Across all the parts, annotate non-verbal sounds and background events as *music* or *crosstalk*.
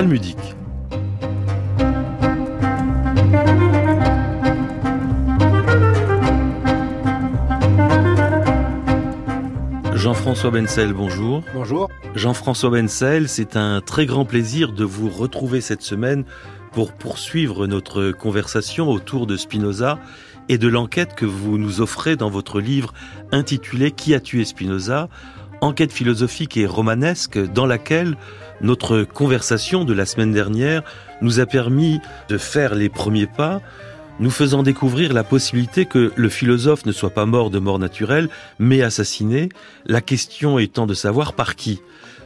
talmudique. Jean-François Bensel, bonjour. Bonjour. Jean-François Bensel, c'est un très grand plaisir de vous retrouver cette semaine pour poursuivre notre conversation autour de Spinoza et de l'enquête que vous nous offrez dans votre livre intitulé Qui a tué Spinoza? Enquête philosophique et romanesque dans laquelle notre conversation de la semaine dernière nous a permis de faire les premiers pas nous faisant découvrir la possibilité que le philosophe ne soit pas mort de mort naturelle, mais assassiné, la question étant de savoir par qui.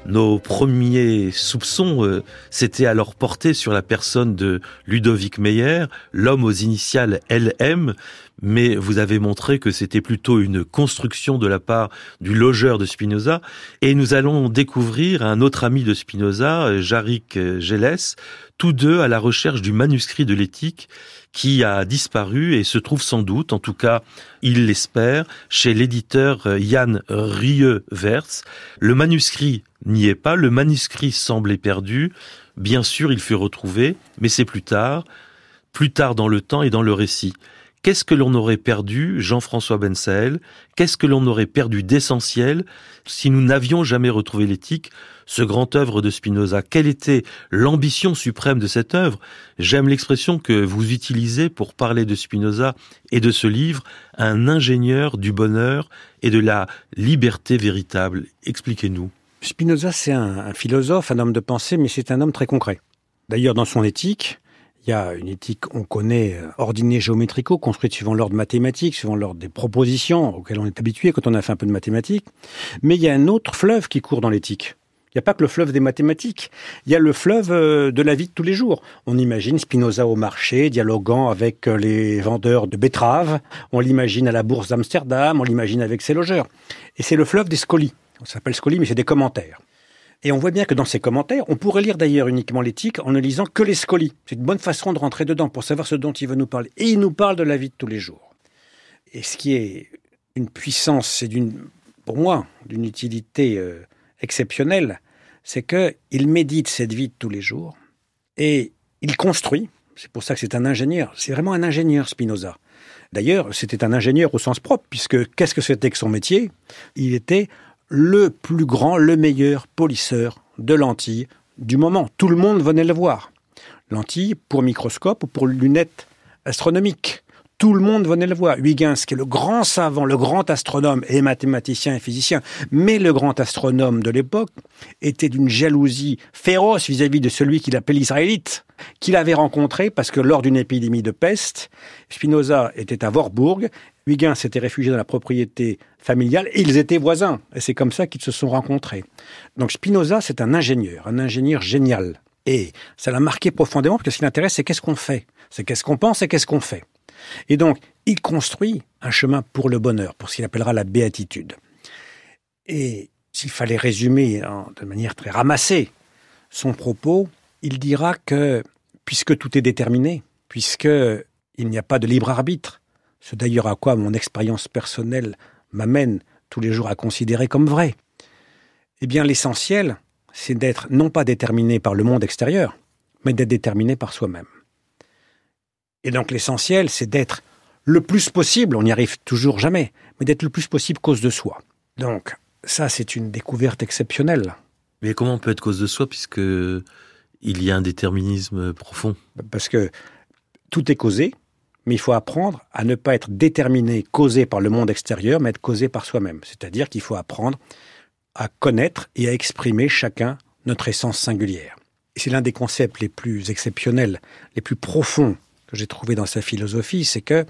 Nos premiers soupçons euh, s'étaient alors portés sur la personne de Ludovic Meyer, l'homme aux initiales LM, mais vous avez montré que c'était plutôt une construction de la part du logeur de Spinoza, et nous allons découvrir un autre ami de Spinoza, Jarek Gélès, tous deux à la recherche du manuscrit de l'éthique qui a disparu et se trouve sans doute, en tout cas il l'espère, chez l'éditeur Yann Rieux-Verts. Le manuscrit n'y est pas, le manuscrit semblait perdu, bien sûr il fut retrouvé, mais c'est plus tard, plus tard dans le temps et dans le récit. Qu'est-ce que l'on aurait perdu, Jean-François Bensael? Qu'est-ce que l'on aurait perdu d'essentiel si nous n'avions jamais retrouvé l'éthique, ce grand œuvre de Spinoza? Quelle était l'ambition suprême de cette œuvre? J'aime l'expression que vous utilisez pour parler de Spinoza et de ce livre, un ingénieur du bonheur et de la liberté véritable. Expliquez-nous. Spinoza, c'est un, un philosophe, un homme de pensée, mais c'est un homme très concret. D'ailleurs, dans son éthique, il y a une éthique, on connaît, euh, ordinée géométrico, construite suivant l'ordre mathématique, suivant l'ordre des propositions auxquelles on est habitué quand on a fait un peu de mathématiques. Mais il y a un autre fleuve qui court dans l'éthique. Il n'y a pas que le fleuve des mathématiques. Il y a le fleuve euh, de la vie de tous les jours. On imagine Spinoza au marché, dialoguant avec euh, les vendeurs de betteraves. On l'imagine à la bourse d'Amsterdam. On l'imagine avec ses logeurs. Et c'est le fleuve des scolies. Ça s'appelle scolies, mais c'est des commentaires. Et on voit bien que dans ces commentaires, on pourrait lire d'ailleurs uniquement l'éthique en ne lisant que les scolies. C'est une bonne façon de rentrer dedans pour savoir ce dont il veut nous parler. Et il nous parle de la vie de tous les jours. Et ce qui est une puissance, c'est pour moi, d'une utilité euh, exceptionnelle, c'est que il médite cette vie de tous les jours et il construit. C'est pour ça que c'est un ingénieur. C'est vraiment un ingénieur, Spinoza. D'ailleurs, c'était un ingénieur au sens propre, puisque qu'est-ce que c'était que son métier? Il était le plus grand, le meilleur polisseur de lentilles du moment. Tout le monde venait le voir. Lentilles pour microscope ou pour lunettes astronomiques. Tout le monde venait le voir. Huygens, qui est le grand savant, le grand astronome et mathématicien et physicien, mais le grand astronome de l'époque, était d'une jalousie féroce vis-à-vis de celui qu'il appelait l'Israélite, qu'il avait rencontré parce que lors d'une épidémie de peste, Spinoza était à Warburg Huygens s'était réfugié dans la propriété familiale et ils étaient voisins. Et c'est comme ça qu'ils se sont rencontrés. Donc Spinoza, c'est un ingénieur, un ingénieur génial. Et ça l'a marqué profondément parce que ce qui l'intéresse, c'est qu'est-ce qu'on fait? C'est qu'est-ce qu'on pense et qu'est-ce qu'on fait? Et donc, il construit un chemin pour le bonheur, pour ce qu'il appellera la béatitude. Et s'il fallait résumer de manière très ramassée son propos, il dira que puisque tout est déterminé, puisque il n'y a pas de libre arbitre, c'est d'ailleurs à quoi mon expérience personnelle m'amène tous les jours à considérer comme vrai. Eh bien, l'essentiel, c'est d'être non pas déterminé par le monde extérieur, mais d'être déterminé par soi-même. Et donc l'essentiel, c'est d'être le plus possible, on n'y arrive toujours jamais, mais d'être le plus possible cause de soi. Donc, ça, c'est une découverte exceptionnelle. Mais comment on peut être cause de soi puisque il y a un déterminisme profond Parce que tout est causé, mais il faut apprendre à ne pas être déterminé, causé par le monde extérieur, mais être causé par soi-même. C'est-à-dire qu'il faut apprendre à connaître et à exprimer chacun notre essence singulière. Et c'est l'un des concepts les plus exceptionnels, les plus profonds que j'ai trouvé dans sa philosophie, c'est que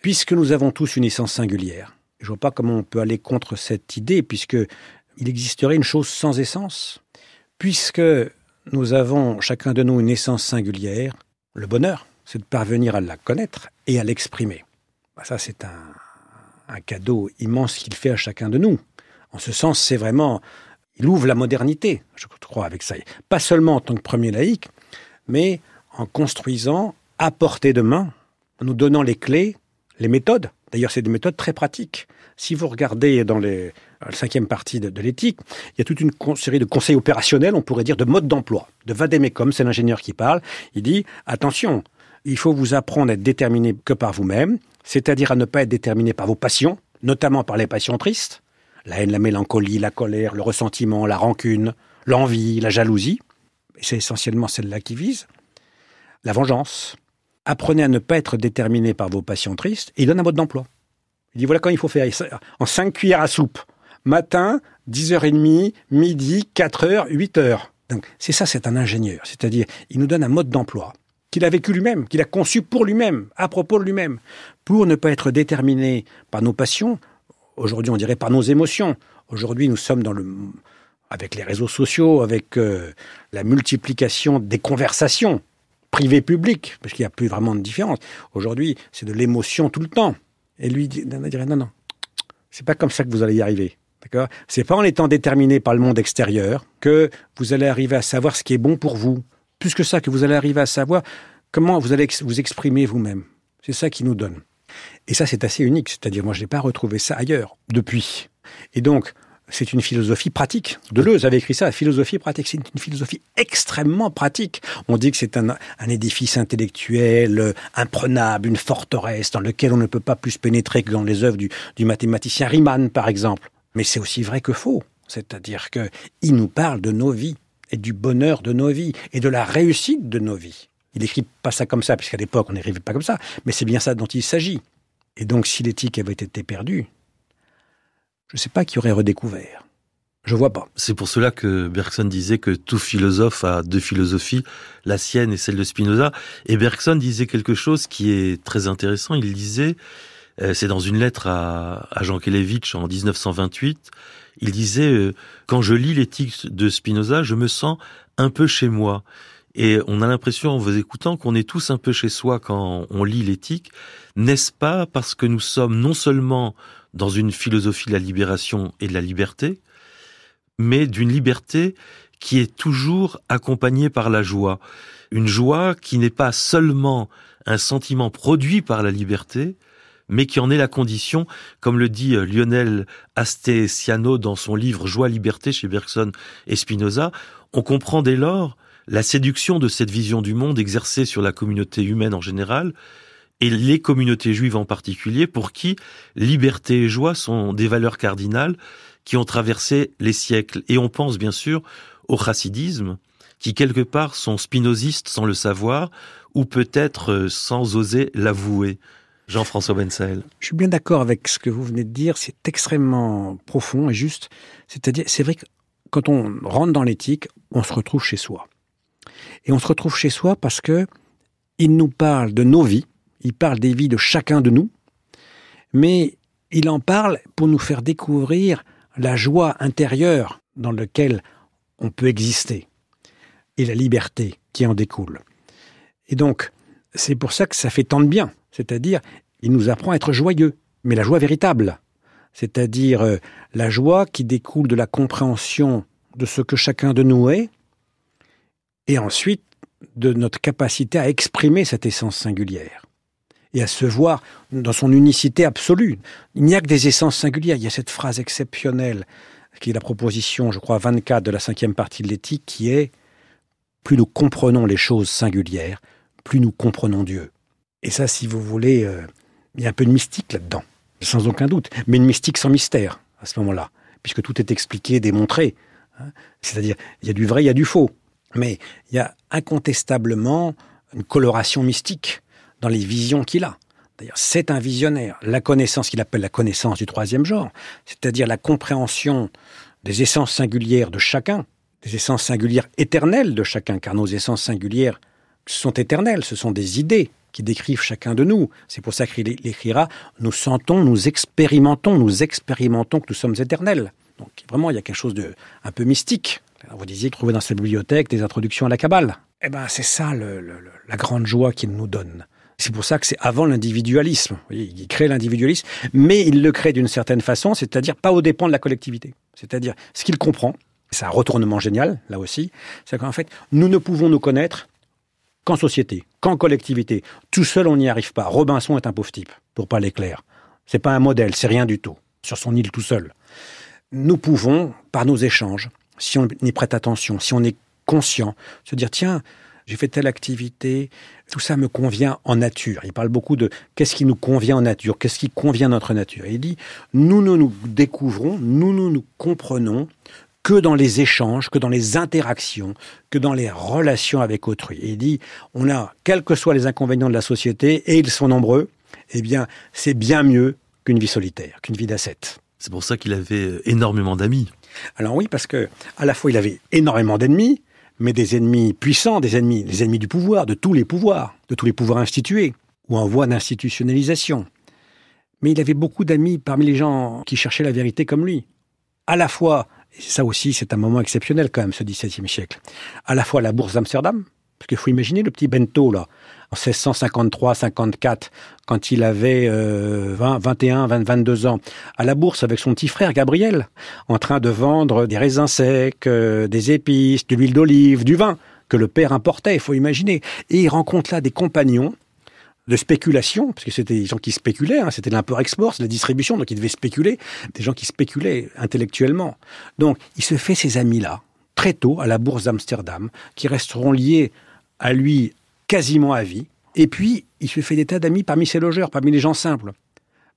puisque nous avons tous une essence singulière, je ne vois pas comment on peut aller contre cette idée, puisque il existerait une chose sans essence, puisque nous avons chacun de nous une essence singulière, le bonheur, c'est de parvenir à la connaître et à l'exprimer. Bah, ça, c'est un, cadeau immense qu'il fait à chacun de nous. En ce sens, c'est vraiment, il ouvre la modernité, je crois, avec ça. Pas seulement en tant que premier laïc, mais en construisant à portée de main, en nous donnant les clés, les méthodes. D'ailleurs, c'est des méthodes très pratiques. Si vous regardez dans les, la cinquième partie de, l'éthique, il y a toute une série de conseils opérationnels, on pourrait dire, de mode d'emploi. De Vademecum, c'est l'ingénieur qui parle. Il dit, attention, il faut vous apprendre à être déterminé que par vous-même, c'est-à-dire à ne pas être déterminé par vos passions, notamment par les passions tristes, la haine, la mélancolie, la colère, le ressentiment, la rancune, l'envie, la jalousie, c'est essentiellement celle-là qui vise, la vengeance. Apprenez à ne pas être déterminé par vos passions tristes, et il donne un mode d'emploi. Il dit voilà quand il faut faire en 5 cuillères à soupe. Matin, 10h30, midi, 4h, 8h. Donc c'est ça, c'est un ingénieur. C'est-à-dire, il nous donne un mode d'emploi qu'il a vécu lui-même, qu'il a conçu pour lui-même, à propos de lui-même, pour ne pas être déterminé par nos passions, aujourd'hui on dirait par nos émotions. Aujourd'hui nous sommes dans le avec les réseaux sociaux, avec euh, la multiplication des conversations privées publiques, parce qu'il n'y a plus vraiment de différence. Aujourd'hui, c'est de l'émotion tout le temps. Et lui dirait non, non, c'est pas comme ça que vous allez y arriver. D'accord? C'est pas en étant déterminé par le monde extérieur que vous allez arriver à savoir ce qui est bon pour vous. Plus que ça, que vous allez arriver à savoir comment vous allez vous exprimer vous-même. C'est ça qui nous donne. Et ça, c'est assez unique. C'est-à-dire, moi, je n'ai pas retrouvé ça ailleurs depuis. Et donc, c'est une philosophie pratique. Deleuze avait écrit ça, philosophie pratique. C'est une philosophie extrêmement pratique. On dit que c'est un, édifice intellectuel euh, imprenable, une forteresse dans lequel on ne peut pas plus pénétrer que dans les œuvres du mathématicien Riemann, par exemple. Mais c'est aussi vrai que faux. C'est-à-dire qu'il nous parle de nos vies et du bonheur de nos vies et de la réussite de nos vies. Il écrit pas ça comme ça, puisqu'à l'époque on n'écrivait pas comme ça, mais c'est bien ça dont il s'agit. Et donc si l'éthique avait été perdue, je ne sais pas qui aurait redécouvert. Je vois pas. C'est pour cela que Bergson disait que tout philosophe a deux philosophies, la sienne et celle de Spinoza. Et Bergson disait quelque chose qui est très intéressant. Il disait, c'est dans une lettre à, Jean Kelevitch en 1928, il disait, euh, quand je lis l'éthique de Spinoza, je me sens un peu chez moi. Et on a l'impression, en vous écoutant, qu'on est tous un peu chez soi quand on lit l'éthique. N'est-ce pas parce que nous sommes non seulement dans une philosophie de la libération et de la liberté, mais d'une liberté qui est toujours accompagnée par la joie. Une joie qui n'est pas seulement un sentiment produit par la liberté, mais qui en est la condition, comme le dit euh, Lionel Astesiano dans son livre Joie, liberté chez Bergson et Spinoza, on comprend dès lors la séduction de cette vision du monde exercée sur la communauté humaine en général, et les communautés juives en particulier, pour qui liberté et joie sont des valeurs cardinales qui ont traversé les siècles. Et on pense bien sûr au chassidisme, qui quelque part sont spinozistes sans le savoir, ou peut-être euh, sans oser l'avouer. Jean-François Bensael. Je suis bien d'accord avec ce que vous venez de dire, c'est extrêmement profond et juste. C'est-à-dire, c'est vrai que quand on rentre dans l'éthique, on se retrouve chez soi. Et on se retrouve chez soi parce que il nous parle de nos vies, il parle des vies de chacun de nous, mais il en parle pour nous faire découvrir la joie intérieure dans laquelle on peut exister et la liberté qui en découle. Et donc, c'est pour ça que ça fait tant de bien. C'est-à-dire, il nous apprend à être joyeux, mais la joie véritable. C'est-à-dire euh, la joie qui découle de la compréhension de ce que chacun de nous est, et ensuite de notre capacité à exprimer cette essence singulière et à se voir dans son unicité absolue. Il n'y a que des essences singulières. Il y a cette phrase exceptionnelle qui est la proposition, je crois, 24 de la cinquième partie de l'éthique, qui est plus nous comprenons les choses singulières, plus nous comprenons Dieu. Et ça, si vous voulez, euh, il y a un peu de mystique là-dedans, sans aucun doute, mais une mystique sans mystère à ce moment-là, puisque tout est expliqué, démontré. Hein. C'est-à-dire, il y a du vrai, il y a du faux. Mais il y a incontestablement une coloration mystique dans les visions qu'il a. D'ailleurs, c'est un visionnaire. La connaissance qu'il appelle la connaissance du troisième genre, c'est-à-dire la compréhension des essences singulières de chacun, des essences singulières éternelles de chacun, car nos essences singulières sont éternelles, ce sont des idées qui décrivent chacun de nous. C'est pour ça qu'il écrira Nous sentons, nous expérimentons, nous expérimentons que nous sommes éternels. Donc vraiment, il y a quelque chose de un peu mystique. vous disiez trouver dans sa bibliothèque des introductions à la Kabbale. Eh ben, c'est ça la grande joie qu'il nous donne. C'est pour ça que c'est avant l'individualisme. Il crée l'individualisme, mais il le crée d'une certaine façon, c'est-à-dire pas au dépend de la collectivité. C'est-à-dire ce qu'il comprend, c'est un retournement génial, là aussi, c'est qu'en fait, nous ne pouvons nous connaître qu'en société, qu'en collectivité. Tout seul, on n'y arrive pas. Robinson est un pauvre type, pour pas l'éclair. C'est pas un modèle, c'est rien du tout, sur son île tout seul. nous pouvons, par nos échanges, si on y prête attention, si on est conscient, se dire, tiens, j'ai fait telle activité, tout ça me convient en nature. Il parle beaucoup de qu'est-ce qui nous convient en nature, qu'est-ce qui convient à notre nature. il dit, nous ne nous découvrons, nous ne nous comprenons que dans les échanges, que dans les interactions, que dans les relations avec autrui. Et il dit, on a, quels que soient les inconvénients de la société, et ils sont nombreux, eh bien, c'est bien mieux qu'une vie solitaire, qu'une vie d'ascète. C'est pour ça qu'il avait énormément d'amis. Alors oui, parce que à la fois il avait énormément d'ennemis, mais des ennemis puissants, des ennemis, les ennemis du pouvoir, de tous les pouvoirs, de tous les pouvoirs institués, ou en voie d'institutionnalisation. Mais il avait beaucoup d'amis parmi les gens qui cherchaient la vérité comme lui. À la fois, ça aussi c'est un moment exceptionnel quand même, ce XVIIe siècle, à la fois la bourse d'Amsterdam, parce qu'il faut imaginer le petit bento, là, en 1653-54, quand il avait 20, 21, 22 ans, à la bourse avec son petit frère Gabriel, en train de vendre des raisins secs, euh, des épices, de l'huile d'olive, du vin, que le père importait, il faut imaginer. Et il rencontre là des compagnons de spéculation, parce que c'était des gens qui spéculaient, hein, c'était l'import-export, c'est la distribution, donc il devait spéculer, des gens qui spéculaient intellectuellement. Donc il se fait ces amis-là, très tôt, à la bourse d'Amsterdam, qui resteront liés à lui quasiment à vie. Et puis, il se fait des tas d'amis parmi ses logeurs, parmi les gens simples.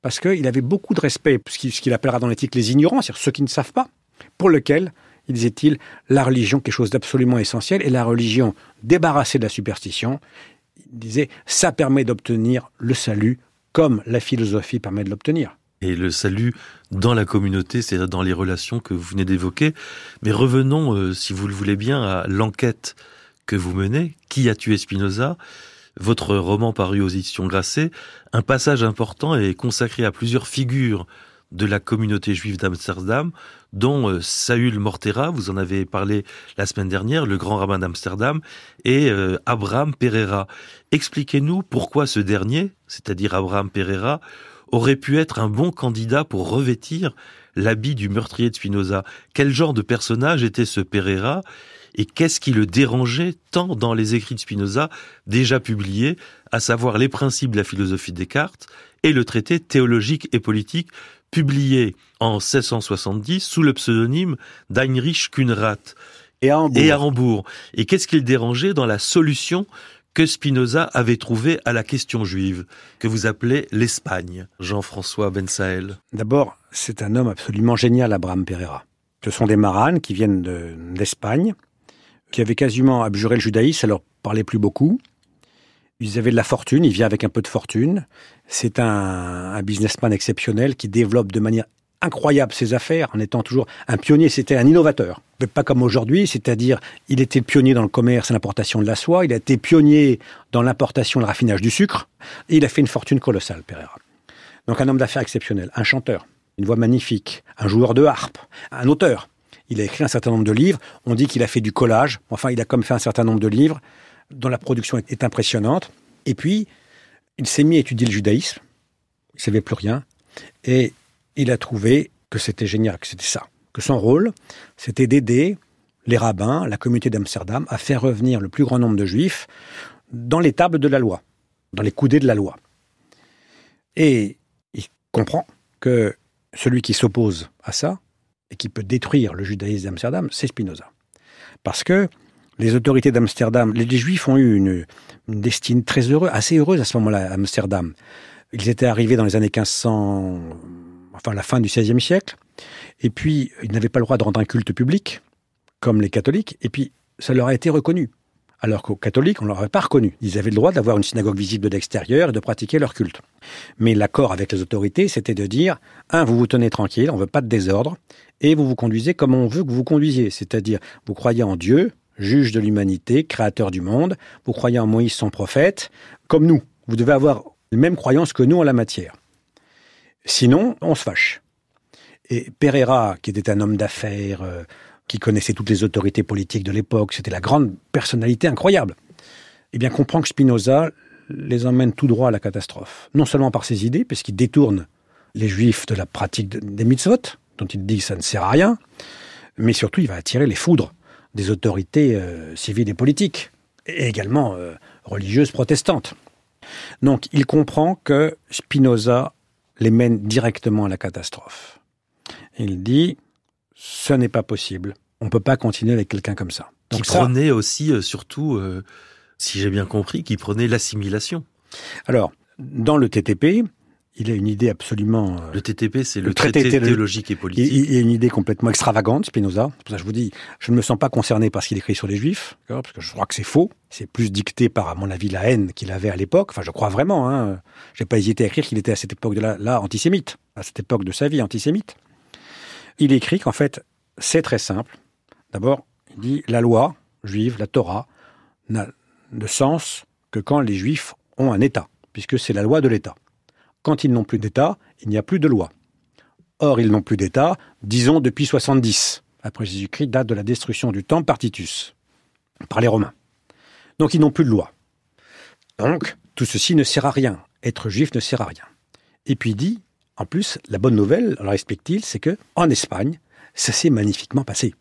Parce qu'il avait beaucoup de respect ce qu'il appellera dans l'éthique les ignorants, c'est-à-dire ceux qui ne savent pas, pour lequel, il disait-il, la religion, quelque chose d'absolument essentiel, et la religion débarrassée de la superstition, il disait, ça permet d'obtenir le salut comme la philosophie permet de l'obtenir. Et le salut dans la communauté, c'est-à-dire dans les relations que vous venez d'évoquer. Mais revenons, euh, si vous le voulez bien, à l'enquête que vous menez, Qui a tué Spinoza? Votre roman paru aux éditions Grasset, un passage important est consacré à plusieurs figures de la communauté juive d'Amsterdam, dont euh, Saül Mortera, vous en avez parlé la semaine dernière, le grand rabbin d'Amsterdam, et euh, Abraham Pereira. Expliquez-nous pourquoi ce dernier, c'est-à-dire Abraham Pereira, aurait pu être un bon candidat pour revêtir l'habit du meurtrier de Spinoza. Quel genre de personnage était ce Pereira et qu'est-ce qui le dérangeait tant dans les écrits de Spinoza déjà publiés, à savoir les principes de la philosophie de Descartes et le traité théologique et politique publié en 1670 sous le pseudonyme d'Heinrich Kunrat et à Hambourg. Et, à Hambourg. et qu'est-ce qui le dérangeait dans la solution que Spinoza avait trouvée à la question juive, que vous appelez l'Espagne, Jean-François Ben D'abord, c'est un homme absolument génial, Abraham Pereira. Ce sont des maranes qui viennent d'Espagne, qui avaient quasiment abjuré le judaïsme, ça leur parlait plus beaucoup. Ils avaient de la fortune, il vient avec un peu de fortune. C'est un, businessman exceptionnel qui développe de manière incroyable ses affaires en étant toujours un pionnier, c'était un innovateur. Mais pas comme aujourd'hui, c'est-à-dire il était pionnier dans le commerce et l'importation de la soie, il a été pionnier dans l'importation et le raffinage du sucre, et il a fait une fortune colossale, Pereira. Donc un homme d'affaires exceptionnel, un chanteur, une voix magnifique, un joueur de harpe, un auteur. Il a écrit un certain nombre de livres. On dit qu'il a fait du collage. Enfin, il a comme fait un certain nombre de livres dont la production est impressionnante. Et puis, il s'est mis à étudier le judaïsme. Il ne savait plus rien. Et il a trouvé que c'était génial, que c'était ça. Que son rôle, c'était d'aider les rabbins, la communauté d'Amsterdam, à faire revenir le plus grand nombre de juifs dans les tables de la loi, dans les coudées de la loi. Et il comprend que celui qui s'oppose à ça, et qui peut détruire le judaïsme d'Amsterdam, c'est Spinoza. Parce que les autorités d'Amsterdam, les, Juifs ont eu une, destinée très heureuse, assez heureuse à ce moment-là à Amsterdam. Ils étaient arrivés dans les années 1500, enfin la fin du XVIe siècle, et puis ils n'avaient pas le droit de rendre un culte public, comme les catholiques, et puis ça leur a été reconnu alors qu'aux catholiques, on ne leur avait pas reconnu. Ils avaient le droit d'avoir une synagogue visible de l'extérieur et de pratiquer leur culte. Mais l'accord avec les autorités, c'était de dire, un, vous vous tenez tranquille, on ne veut pas de désordre, et vous vous conduisez comme on veut que vous vous conduisiez, c'est-à-dire, vous croyez en Dieu, juge de l'humanité, créateur du monde, vous croyez en Moïse, son prophète, comme nous. Vous devez avoir les mêmes croyances que nous en la matière. Sinon, on se fâche. Et Pereira, qui était un homme d'affaires, euh, qui connaissait toutes les autorités politiques de l'époque, c'était la grande personnalité incroyable, eh bien comprend que Spinoza les emmène tout droit à la catastrophe. Non seulement par ses idées, puisqu'il détourne les juifs de la pratique des mitzvot, dont il dit que ça ne sert à rien, mais surtout il va attirer les foudres des autorités euh, civiles et politiques, et également euh, religieuses protestantes. Donc il comprend que Spinoza les mène directement à la catastrophe. Il dit, ce n'est pas possible. On ne peut pas continuer avec quelqu'un comme ça. Donc qui prenait aussi, euh, surtout, si j'ai bien compris, qui prenait l'assimilation. Alors, dans le TTP, il a une idée absolument. Euh, le TTP, c'est le, traité, théologique et politique. Il, a une idée complètement extravagante, Spinoza. C'est pour ça que je vous dis, je ne me sens pas concerné par ce qu'il écrit sur les Juifs, parce que je crois que c'est faux. C'est plus dicté par, à mon avis, la haine qu'il avait à l'époque. Enfin, je crois vraiment. Hein. J'ai pas hésité à écrire qu'il était à cette époque de là, là antisémite, à cette époque de sa vie antisémite. Il écrit qu'en fait, c'est très simple. D'abord, il dit la loi juive, la Torah, n'a de sens que quand les Juifs ont un État, puisque c'est la loi de l'État. Quand ils n'ont plus d'État, il n'y a plus de loi. Or, ils n'ont plus d'État, disons depuis 70, après Jésus-Christ, date de la destruction du temple par Titus, par les Romains. Donc, ils n'ont plus de loi. Donc, tout ceci ne sert à rien. Être juif ne sert à rien. Et puis il dit, en plus, la bonne nouvelle, alors explique-t-il, c'est que en Espagne, ça s'est magnifiquement passé.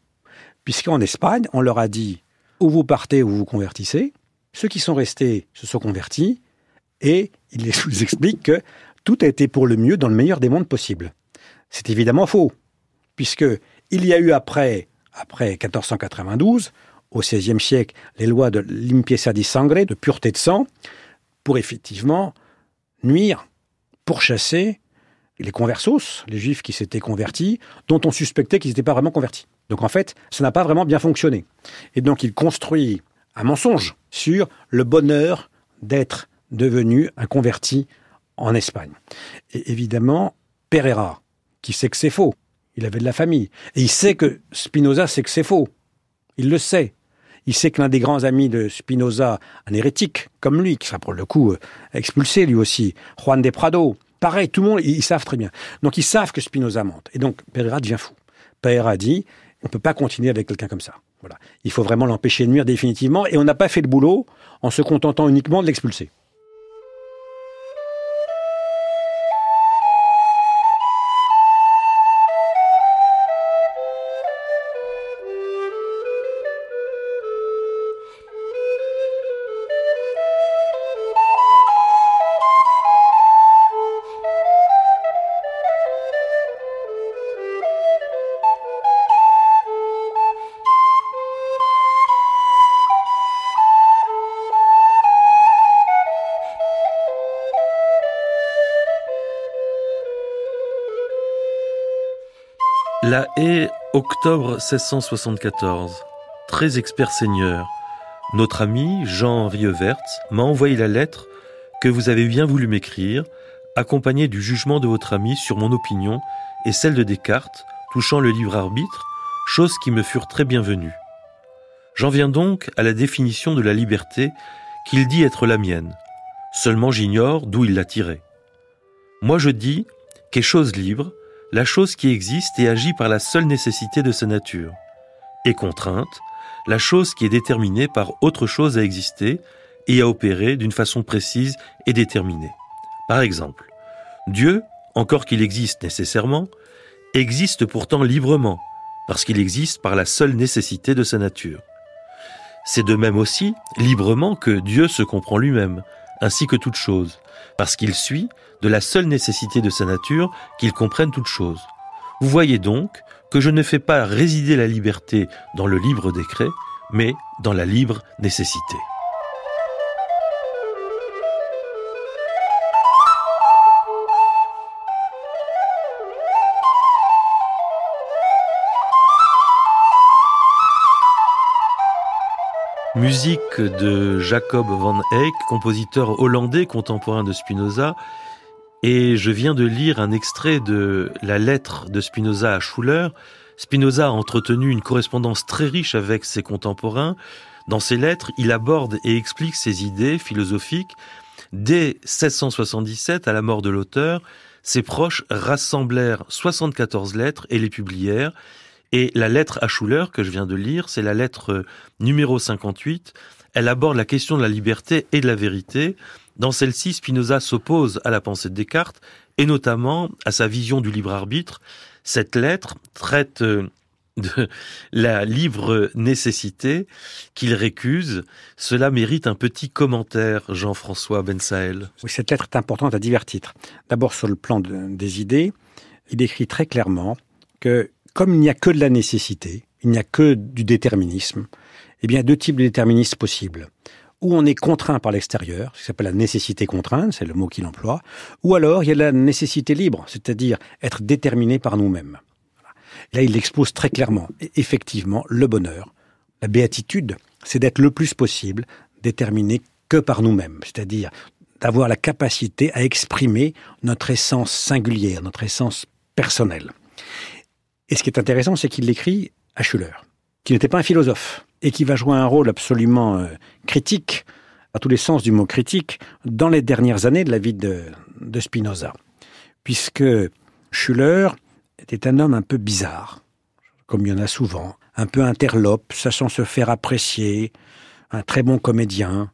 Puisqu'en Espagne, on leur a dit, ou vous partez ou vous convertissez. Ceux qui sont restés se sont convertis, et il les *laughs* explique que tout a été pour le mieux dans le meilleur des mondes possibles. C'est évidemment faux, puisque il y a eu après, après 1492, au XVIe siècle, les lois de limpieza di sangre, de pureté de sang, pour effectivement nuire, pourchasser les conversos, les juifs qui s'étaient convertis, dont on suspectait qu'ils n'étaient pas vraiment convertis. Donc en fait, ça n'a pas vraiment bien fonctionné. Et donc il construit un mensonge sur le bonheur d'être devenu un converti en Espagne. Et évidemment, Pereira, qui sait que c'est faux, il avait de la famille, et il sait que Spinoza sait que c'est faux. Il le sait. Il sait que l'un des grands amis de Spinoza, un hérétique comme lui, qui sera pour le coup euh, expulsé lui aussi, Juan de Prado, pareil, tout le monde, ils savent très bien. Donc ils savent que Spinoza mente. Et donc Pereira devient fou. Pereira dit, on ne peut pas continuer avec quelqu'un comme ça. Voilà. Il faut vraiment l'empêcher de nuire définitivement, et on n'a pas fait le boulot en se contentant uniquement de l'expulser. La haie, octobre 1674. Très expert seigneur, notre ami Jean-Henri Evertz m'a envoyé la lettre que vous avez bien voulu m'écrire, accompagnée du jugement de votre ami sur mon opinion et celle de Descartes touchant le libre arbitre, choses qui me furent très bienvenues. J'en viens donc à la définition de la liberté qu'il dit être la mienne. Seulement j'ignore d'où il l'a tirée. Moi je dis qu'est chose libre, la chose qui existe et agit par la seule nécessité de sa nature, et contrainte, la chose qui est déterminée par autre chose à exister et à opérer d'une façon précise et déterminée. Par exemple, Dieu, encore qu'il existe nécessairement, existe pourtant librement, parce qu'il existe par la seule nécessité de sa nature. C'est de même aussi librement que Dieu se comprend lui-même, ainsi que toute chose, parce qu'il suit de la seule nécessité de sa nature qu'il comprenne toute chose. Vous voyez donc que je ne fais pas résider la liberté dans le libre décret, mais dans la libre nécessité. Musique de Jacob van Eyck, compositeur hollandais contemporain de Spinoza, et je viens de lire un extrait de la lettre de Spinoza à Schuller. Spinoza a entretenu une correspondance très riche avec ses contemporains. Dans ses lettres, il aborde et explique ses idées philosophiques. Dès 1677, à la mort de l'auteur, ses proches rassemblèrent 74 lettres et les publièrent. Et la lettre à Schuller que je viens de lire, c'est la lettre numéro 58. Elle aborde la question de la liberté et de la vérité. Dans celle-ci, Spinoza s'oppose à la pensée de Descartes et notamment à sa vision du libre arbitre. Cette lettre traite euh, de *laughs* la libre nécessité qu'il récuse. Cela mérite un petit commentaire, Jean-François Bensaël. Oui, cette lettre est importante à divers titres. D'abord sur le plan des idées, il écrit très clairement que comme il n'y a que de la nécessité, il n'y a que du déterminisme, eh bien, deux types de déterminisme possibles. Ou on est contraint par l'extérieur, ce qui s'appelle la nécessité contrainte, c'est le mot qu'il emploie, ou alors il y a la nécessité libre, c'est-à-dire être déterminé par nous-mêmes. Là, il l'expose très clairement. Et effectivement, le bonheur, la béatitude, c'est d'être le plus possible déterminé que par nous-mêmes, c'est-à-dire d'avoir la capacité à exprimer notre essence singulière, notre essence personnelle. Et ce qui est intéressant, c'est qu'il l'écrit à Schuller, qui n'était pas un philosophe, et qui va jouer un rôle absolument euh, critique, à tous les sens du mot critique, dans les dernières années de la vie de, de Spinoza. Puisque Schuller était un homme un peu bizarre, comme il y en a souvent, un peu interlope, sachant se faire apprécier, un très bon comédien,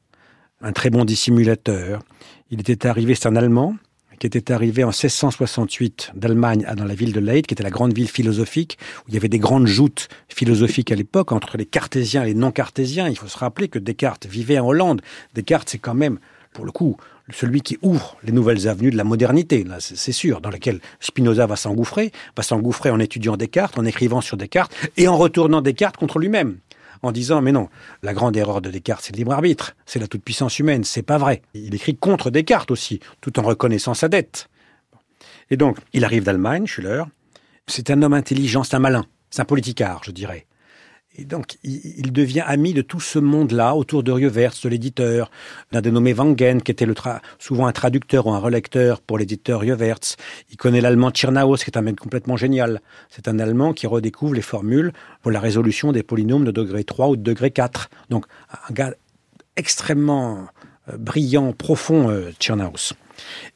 un très bon dissimulateur. Il était arrivé, c'est un Allemand, qui était arrivé en 1668 d'Allemagne dans la ville de Leyde, qui était la grande ville philosophique, où il y avait des grandes joutes philosophiques à l'époque entre les cartésiens et les non-cartésiens. Il faut se rappeler que Descartes vivait en Hollande. Descartes, c'est quand même, pour le coup, celui qui ouvre les nouvelles avenues de la modernité, c'est sûr, dans lesquelles Spinoza va s'engouffrer, va s'engouffrer en étudiant Descartes, en écrivant sur Descartes, et en retournant Descartes contre lui-même en disant mais non, la grande erreur de Descartes, c'est le libre arbitre, c'est la toute-puissance humaine, c'est pas vrai. Il écrit contre Descartes aussi, tout en reconnaissant sa dette. Et donc, il arrive d'Allemagne, Schiller. C'est un homme intelligent, c'est un malin, c'est un politicard, je dirais. Donc, il, devient ami de tout ce monde-là, autour de Rieuvers, de l'éditeur, d'un dénommé Wangen, qui était souvent un traducteur ou un relecteur pour l'éditeur Rieuvers. Il connaît l'allemand Tschirnaus, qui est un mec complètement génial. C'est un allemand qui redécouvre les formules pour la résolution des polynômes de degré 3 ou de degré 4. Donc, un gars extrêmement euh, brillant, profond, euh, Tschirnaus.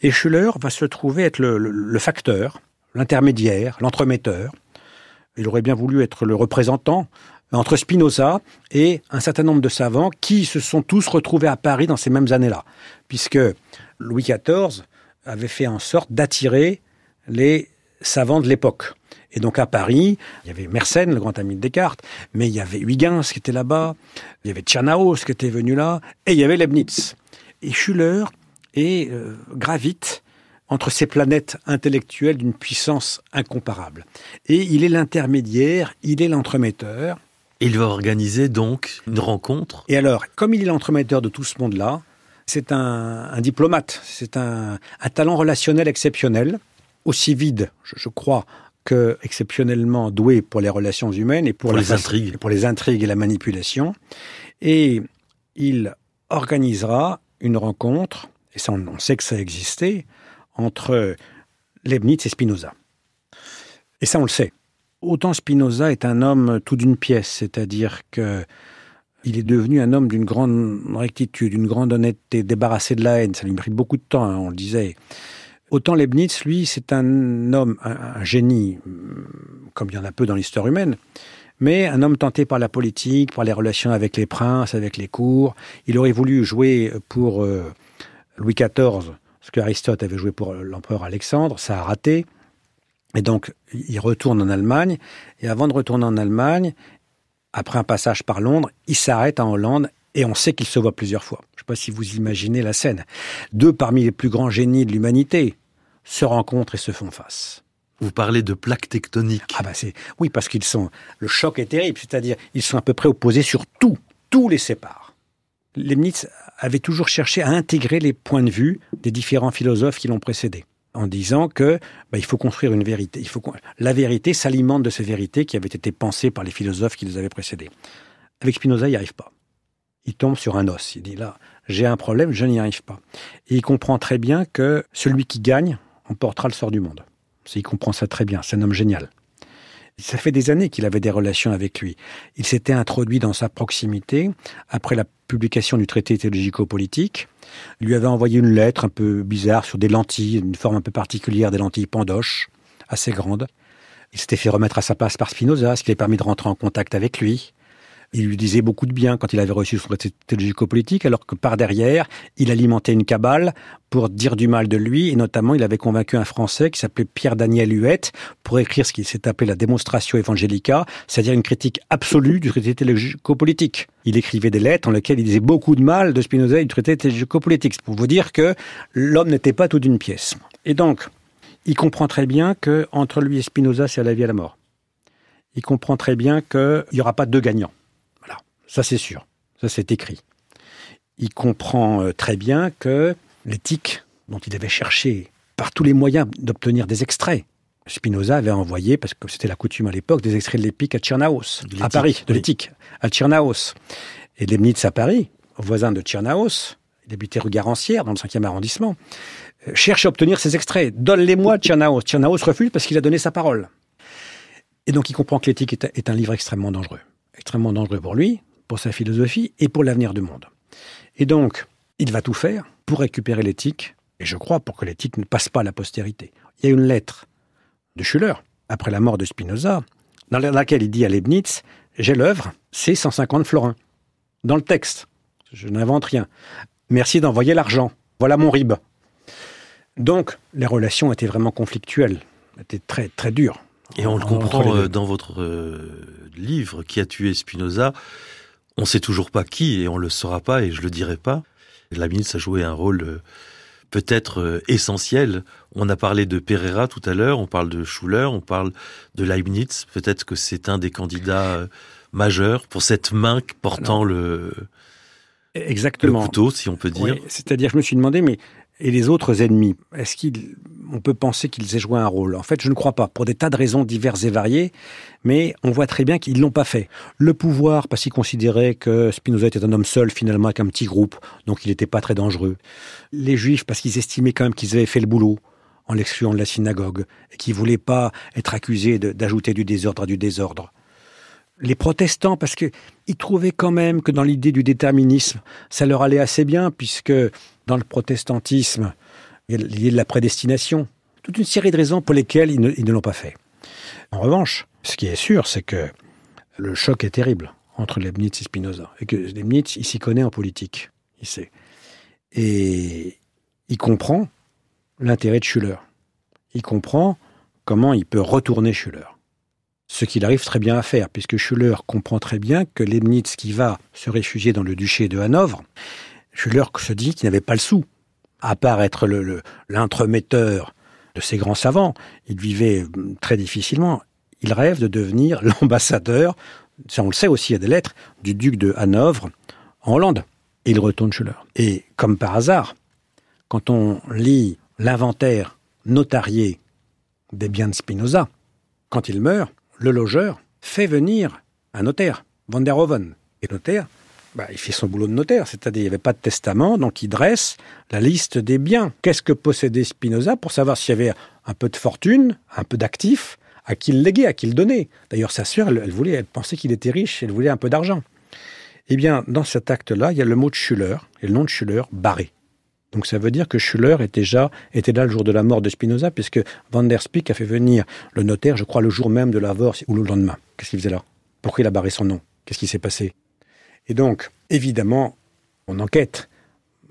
Et Schuller va se trouver être le facteur, l'intermédiaire, l'entremetteur. Il aurait bien voulu être le représentant entre Spinoza et un certain nombre de savants qui se sont tous retrouvés à Paris dans ces mêmes années-là, puisque Louis XIV avait fait en sorte d'attirer les savants de l'époque. Et donc à Paris, il y avait Mersenne, le grand ami de Descartes, mais il y avait Huygens qui était là-bas, il y avait Tchernaos qui était venu là, et il y avait Leibniz. Et Schuller est euh, gravite entre ces planètes intellectuelles d'une puissance incomparable. Et il est l'intermédiaire, il est l'entremetteur, il va organiser donc une rencontre. Et alors, comme il est l'entremetteur de tout ce monde-là, c'est un, diplomate, c'est un, talent relationnel exceptionnel, aussi vide, je, crois, que exceptionnellement doué pour les relations humaines et pour, les intrigues. pour les intrigues et la manipulation. Et il organisera une rencontre, et ça on, on sait que ça a existé, entre Leibniz et Spinoza. Et ça on le sait. Autant Spinoza est un homme tout d'une pièce, c'est-à-dire que il est devenu un homme d'une grande rectitude, d'une grande honnêteté, débarrassé de la haine. Ça lui a beaucoup de temps, hein, on le disait. Autant Leibniz, lui, c'est un homme, un, génie, comme il y en a peu dans l'histoire humaine, mais un homme tenté par la politique, par les relations avec les princes, avec les cours. Il aurait voulu jouer pour euh, Louis XIV ce que Aristote avait joué pour l'empereur Alexandre, ça a raté. Et donc, il retourne en Allemagne. Et avant de retourner en Allemagne, après un passage par Londres, il s'arrête en Hollande et on sait qu'il se voit plusieurs fois. Je ne sais pas si vous imaginez la scène. Deux parmi les plus grands génies de l'humanité se rencontrent et se font face. Vous parlez de plaques tectoniques. Ah bah c'est oui parce qu'ils sont le choc est terrible, c'est-à-dire ils sont à peu près opposés sur tout, tout les sépare. Leibniz avait toujours cherché à intégrer les points de vue des différents philosophes qui l'ont précédé en disant que bah, il faut construire une vérité. Il faut la vérité s'alimente de ces vérités qui avaient été pensées par les philosophes qui les avaient précédés. Avec Spinoza, il n'y arrive pas. Il tombe sur un os. Il dit là, j'ai un problème, je n'y arrive pas. Et il comprend très bien que celui qui gagne emportera le sort du monde. Il comprend ça très bien. C'est un homme génial. Ça fait des années qu'il avait des relations avec lui. Il s'était introduit dans sa proximité après la publication du traité théologico-politique. Il lui avait envoyé une lettre un peu bizarre sur des lentilles, une forme un peu particulière des lentilles pandoches, assez grandes. Il s'était fait remettre à sa place par Spinoza, ce qui lui a permis de rentrer en contact avec lui. Il lui disait beaucoup de bien quand il avait reçu son traité théologico-politique, alors que par derrière, il alimentait une cabale pour dire du mal de lui, et notamment il avait convaincu un Français qui s'appelait Pierre-Daniel Huette pour écrire ce qui s'est appelé la Demonstratio Evangelica, c'est-à-dire une critique absolue du traité théologico-politique. Il écrivait des lettres dans lesquelles il disait beaucoup de mal de Spinoza et du traité théologico-politique, pour vous dire que l'homme n'était pas tout d'une pièce. Et donc, il comprend très bien que entre lui et Spinoza, c'est à la vie à la mort. il comprend très bien qu'il n'y aura pas deux gagnants. Ça c'est sûr, ça c'est écrit. Il comprend euh, très bien que l'éthique dont il avait cherché par tous les moyens d'obtenir des extraits, Spinoza avait envoyé, parce que c'était la coutume à l'époque, des extraits de l'épique à Tchernaos, à Paris, de l'éthique, à Tchernaos. Et Leibniz à Paris, voisin de Tchernaos, il habitait rue Garancière, dans le 5e arrondissement, euh, cherche à obtenir ces extraits. Donne-les-moi, Tchernaos. Tchernaos refuse parce qu'il a donné sa parole. Et donc il comprend que l'éthique est un livre extrêmement dangereux. Extrêmement dangereux pour lui, pour sa philosophie et pour l'avenir du monde. Et donc, il va tout faire pour récupérer l'éthique, et je crois pour que l'éthique ne passe pas à la postérité. Il y a une lettre de Schuller, après la mort de Spinoza, dans laquelle il dit à Leibniz J'ai l'œuvre, c'est 150 florins. Dans le texte, je n'invente rien. Merci d'envoyer l'argent. Voilà mon rib. Donc, les relations étaient vraiment conflictuelles, étaient très, très dures. Et on le comprend euh, dans votre euh, livre, Qui a tué Spinoza On ne sait toujours pas qui, et on ne le saura pas, et je le dirai pas. La ministre a joué un rôle euh, peut-être essentiel. On a parlé de Pereira tout à l'heure, on parle de Schuller, on parle de Leibniz. Peut-être que c'est un des candidats majeurs pour cette main portant le, Exactement. le couteau, si on peut dire. C'est-à-dire, je me suis demandé, mais et les autres ennemis, est-ce qu'on peut penser qu'ils aient joué un rôle? En fait, je ne crois pas, pour des tas de raisons diverses et variées, mais on voit très bien qu'ils ne l'ont pas fait. Le pouvoir, parce qu'ils considéraient que Spinoza était un homme seul, finalement, avec un petit groupe, donc il n'était pas très dangereux. Les juifs, parce qu'ils estimaient quand même qu'ils avaient fait le boulot en l'excluant de la synagogue, et qu'ils ne voulaient pas être accusés d'ajouter du désordre à du désordre les protestants, parce qu'ils trouvaient quand même que dans l'idée du déterminisme, ça leur allait assez bien, puisque dans le protestantisme, il y a de la prédestination. Toute une série de raisons pour lesquelles ils ne, l'ont pas fait. En revanche, ce qui est sûr, c'est que le choc est terrible entre Leibniz et Spinoza. Et que Leibniz, il s'y connaît en politique. Il sait. Et il comprend l'intérêt de Schuller. Il comprend comment il peut retourner Schuller ce qu'il arrive très bien à faire, puisque Schuller comprend très bien que Leibniz, qui va se réfugier dans le duché de Hanovre, Schuller se dit qu'il n'avait pas le sou. À part être l'entremetteur de ces grands savants, il vivait très difficilement. Il rêve de devenir *laughs* l'ambassadeur, ça on le sait aussi, il a des lettres, du duc de Hanovre en Hollande. Et il retourne Schuller. Et comme par hasard, quand on lit l'inventaire notarié des biens de Spinoza, quand il meurt, le logeur fait venir un notaire, Van der Hoven. Notaire, bah, il fait son boulot de notaire, c'est-à-dire il n'y avait pas de testament, donc il dresse la liste des biens. Qu'est-ce que possédait Spinoza pour savoir s'il y avait un peu de fortune, un peu d'actifs, à qui le léguer, à qui le donner? D'ailleurs, sa sœur, elle, voulait, elle pensait qu'il était riche, elle voulait un peu d'argent. Eh bien, dans cet acte-là, il y a le mot de Schuller et le nom de Schuller barré. Donc ça veut dire que Schuller était déjà était là le jour de la mort de Spinoza, puisque Van der Spieck a fait venir le notaire, je crois, le jour même de la mort ou le lendemain. Qu'est-ce qu'il faisait là? Pourquoi il a barré son nom? Qu'est-ce qui s'est passé? Et donc, évidemment, mon enquête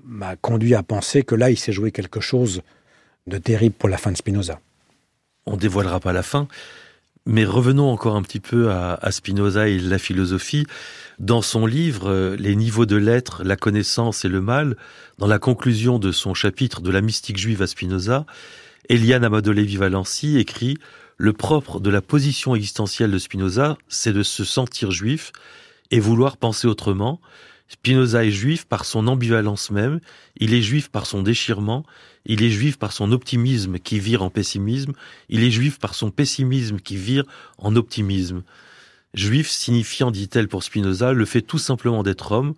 m'a conduit à penser que là, il s'est joué quelque chose de terrible pour la fin de Spinoza. On dévoilera pas la fin, mais revenons encore un petit peu à, Spinoza et la philosophie. Dans son livre euh, Les niveaux de l'être, la connaissance et le mal, dans la conclusion de son chapitre de la mystique juive à Spinoza, Eliane Amadolevi Valenci écrit Le propre de la position existentielle de Spinoza, c'est de se sentir juif et vouloir penser autrement. Spinoza est juif par son ambivalence même, il est juif par son déchirement, il est juif par son optimisme qui vire en pessimisme, il est juif par son pessimisme qui vire en optimisme. Juif signifiant, dit-elle pour Spinoza, le fait tout simplement d'être homme.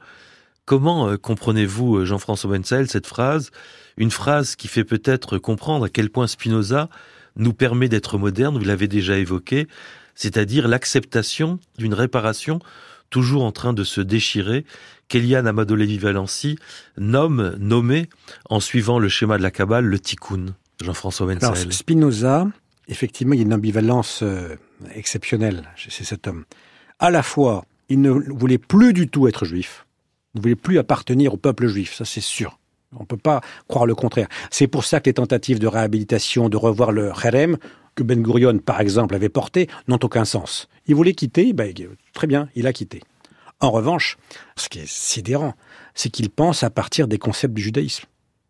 Comment euh, comprenez-vous, euh, Jean-François Wenzel, cette phrase? Une phrase qui fait peut-être comprendre à quel point Spinoza nous permet d'être moderne, vous l'avez déjà évoqué, c'est-à-dire l'acceptation d'une réparation toujours en train de se déchirer, qu'Eliane Amadolevi Valenci nomme, nommé, en suivant le schéma de la Kabbale, le tikkun. Jean-François Wenzel. Spinoza, effectivement, il y a une ambivalence euh, exceptionnelle chez cet homme. À la fois, il ne voulait plus du tout être juif, il ne voulait plus appartenir au peuple juif, ça c'est sûr. On ne peut pas croire le contraire. C'est pour ça que les tentatives de réhabilitation, de revoir le Kherem, que Ben Gurion, par exemple, avait porté, n'ont aucun sens. Il voulait quitter, ben, très bien, il a quitté. En revanche, ce qui est sidérant, c'est qu'il pense à partir des concepts du judaïsme.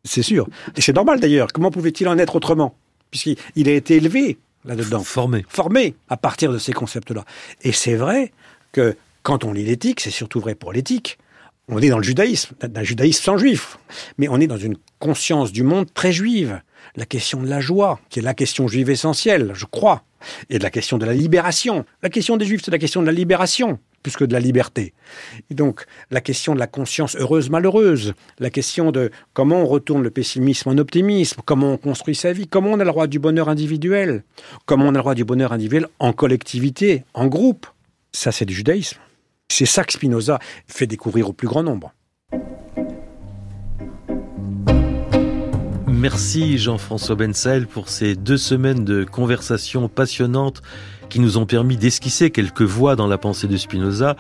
C'est sûr. Et c'est normal d'ailleurs. Comment pouvait-il en être autrement? Puisqu'il a été élevé là-dedans. Formé. Formé à partir de ces concepts-là. Et c'est vrai que quand on lit l'éthique, c'est surtout vrai pour l'éthique, on est dans le judaïsme, d'un judaïsme sans juif, mais on est dans une conscience du monde très juive. La question de la joie, qui est la question juive essentielle, je crois, et de la question de la libération. La question des juifs, c'est la question de la libération, plus que de la liberté. Et donc, la question de la conscience heureuse, malheureuse, la question de comment on retourne le pessimisme en optimisme, comment on construit sa vie, comment on a le droit du bonheur individuel, comment on a le droit du bonheur individuel en collectivité, en groupe. Ça, c'est du judaïsme. C'est ça que Spinoza fait découvrir au plus grand nombre. Merci Jean-François Bensel pour ces deux semaines de conversations passionnantes qui nous ont permis d'esquisser quelques voies dans la pensée de Spinoza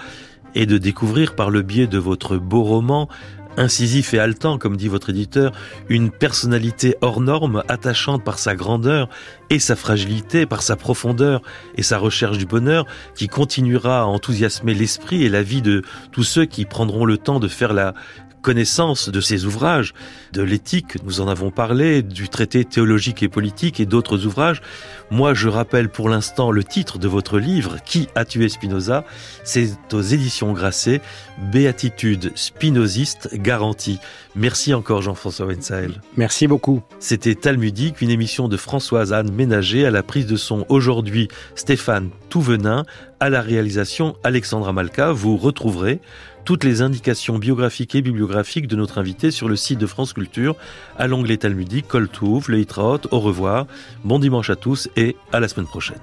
et de découvrir par le biais de votre beau roman incisif et haletant, comme dit votre éditeur, une personnalité hors norme, attachante par sa grandeur et sa fragilité, par sa profondeur et sa recherche du bonheur, qui continuera à enthousiasmer l'esprit et la vie de tous ceux qui prendront le temps de faire la connaissance de ces ouvrages, de l'éthique, nous en avons parlé, du traité théologique et politique et d'autres ouvrages. Moi, je rappelle pour l'instant le titre de votre livre, Qui a tué Spinoza? C'est aux éditions Grasset, Béatitude spinoziste garantie. Merci encore Jean-François Wensael. Merci beaucoup. C'était Talmudique, une émission de Françoise Anne Ménager à la prise de son aujourd'hui Stéphane Touvenin, à la réalisation Alexandra Malka. Vous retrouverez toutes les indications biographiques et bibliographiques de notre invité sur le site de France Culture à l'onglet Talmudique, Coltouve, le Hitraot. Au revoir, bon dimanche à tous et à la semaine prochaine.